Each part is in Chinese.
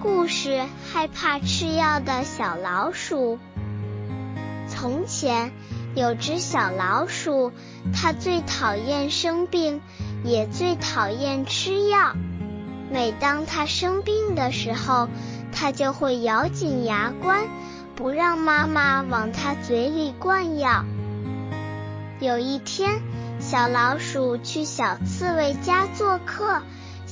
故事：害怕吃药的小老鼠。从前有只小老鼠，它最讨厌生病，也最讨厌吃药。每当它生病的时候，它就会咬紧牙关，不让妈妈往它嘴里灌药。有一天，小老鼠去小刺猬家做客。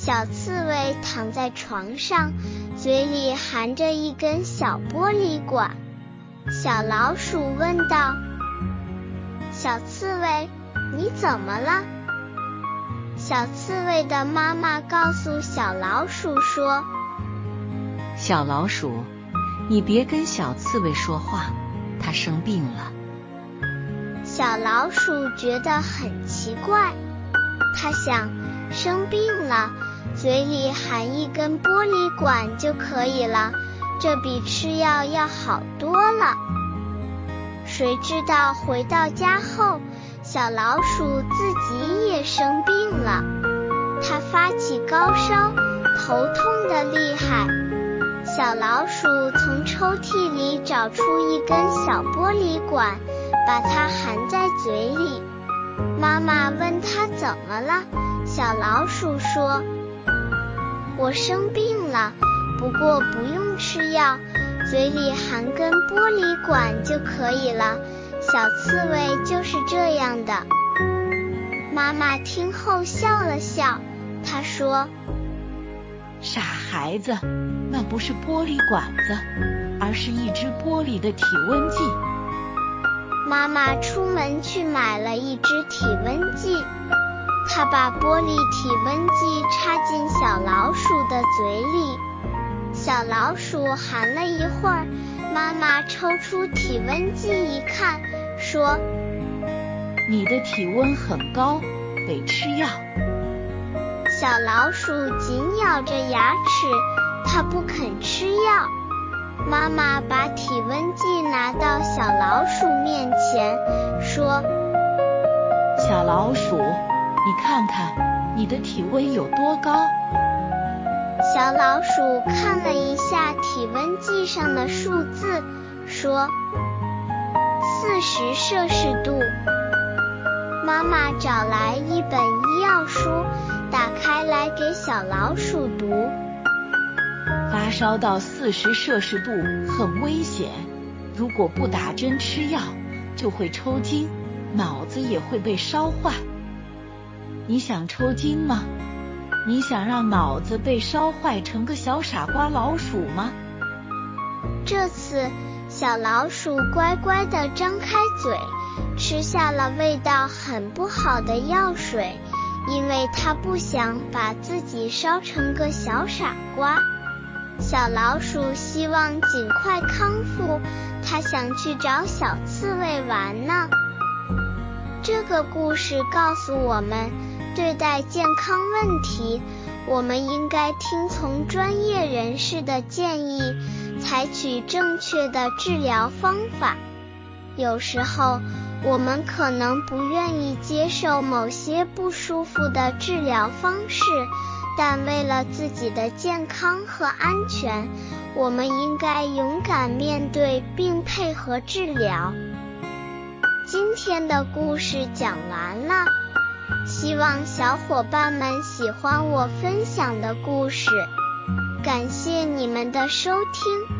小刺猬躺在床上，嘴里含着一根小玻璃管。小老鼠问道：“小刺猬，你怎么了？”小刺猬的妈妈告诉小老鼠说：“小老鼠，你别跟小刺猬说话，它生病了。”小老鼠觉得很奇怪，它想，生病了。嘴里含一根玻璃管就可以了，这比吃药要好多了。谁知道回到家后，小老鼠自己也生病了，它发起高烧，头痛的厉害。小老鼠从抽屉里找出一根小玻璃管，把它含在嘴里。妈妈问它怎么了，小老鼠说。我生病了，不过不用吃药，嘴里含根玻璃管就可以了。小刺猬就是这样的。妈妈听后笑了笑，她说：“傻孩子，那不是玻璃管子，而是一支玻璃的体温计。”妈妈出门去买了一支体温计。她把玻璃体温计插进小老鼠嘴里，小老鼠含了一会儿，妈妈抽出体温计一看，说：“你的体温很高，得吃药。”小老鼠紧咬着牙齿，它不肯吃药。妈妈把体温计拿到小老鼠面前，说：“小老鼠。”你看看你的体温有多高？小老鼠看了一下体温计上的数字，说：“四十摄氏度。”妈妈找来一本医药书，打开来给小老鼠读：“发烧到四十摄氏度很危险，如果不打针吃药，就会抽筋，脑子也会被烧坏。”你想抽筋吗？你想让脑子被烧坏成个小傻瓜老鼠吗？这次小老鼠乖乖地张开嘴，吃下了味道很不好的药水，因为它不想把自己烧成个小傻瓜。小老鼠希望尽快康复，它想去找小刺猬玩呢。这个故事告诉我们。对待健康问题，我们应该听从专业人士的建议，采取正确的治疗方法。有时候，我们可能不愿意接受某些不舒服的治疗方式，但为了自己的健康和安全，我们应该勇敢面对并配合治疗。今天的故事讲完了。希望小伙伴们喜欢我分享的故事，感谢你们的收听。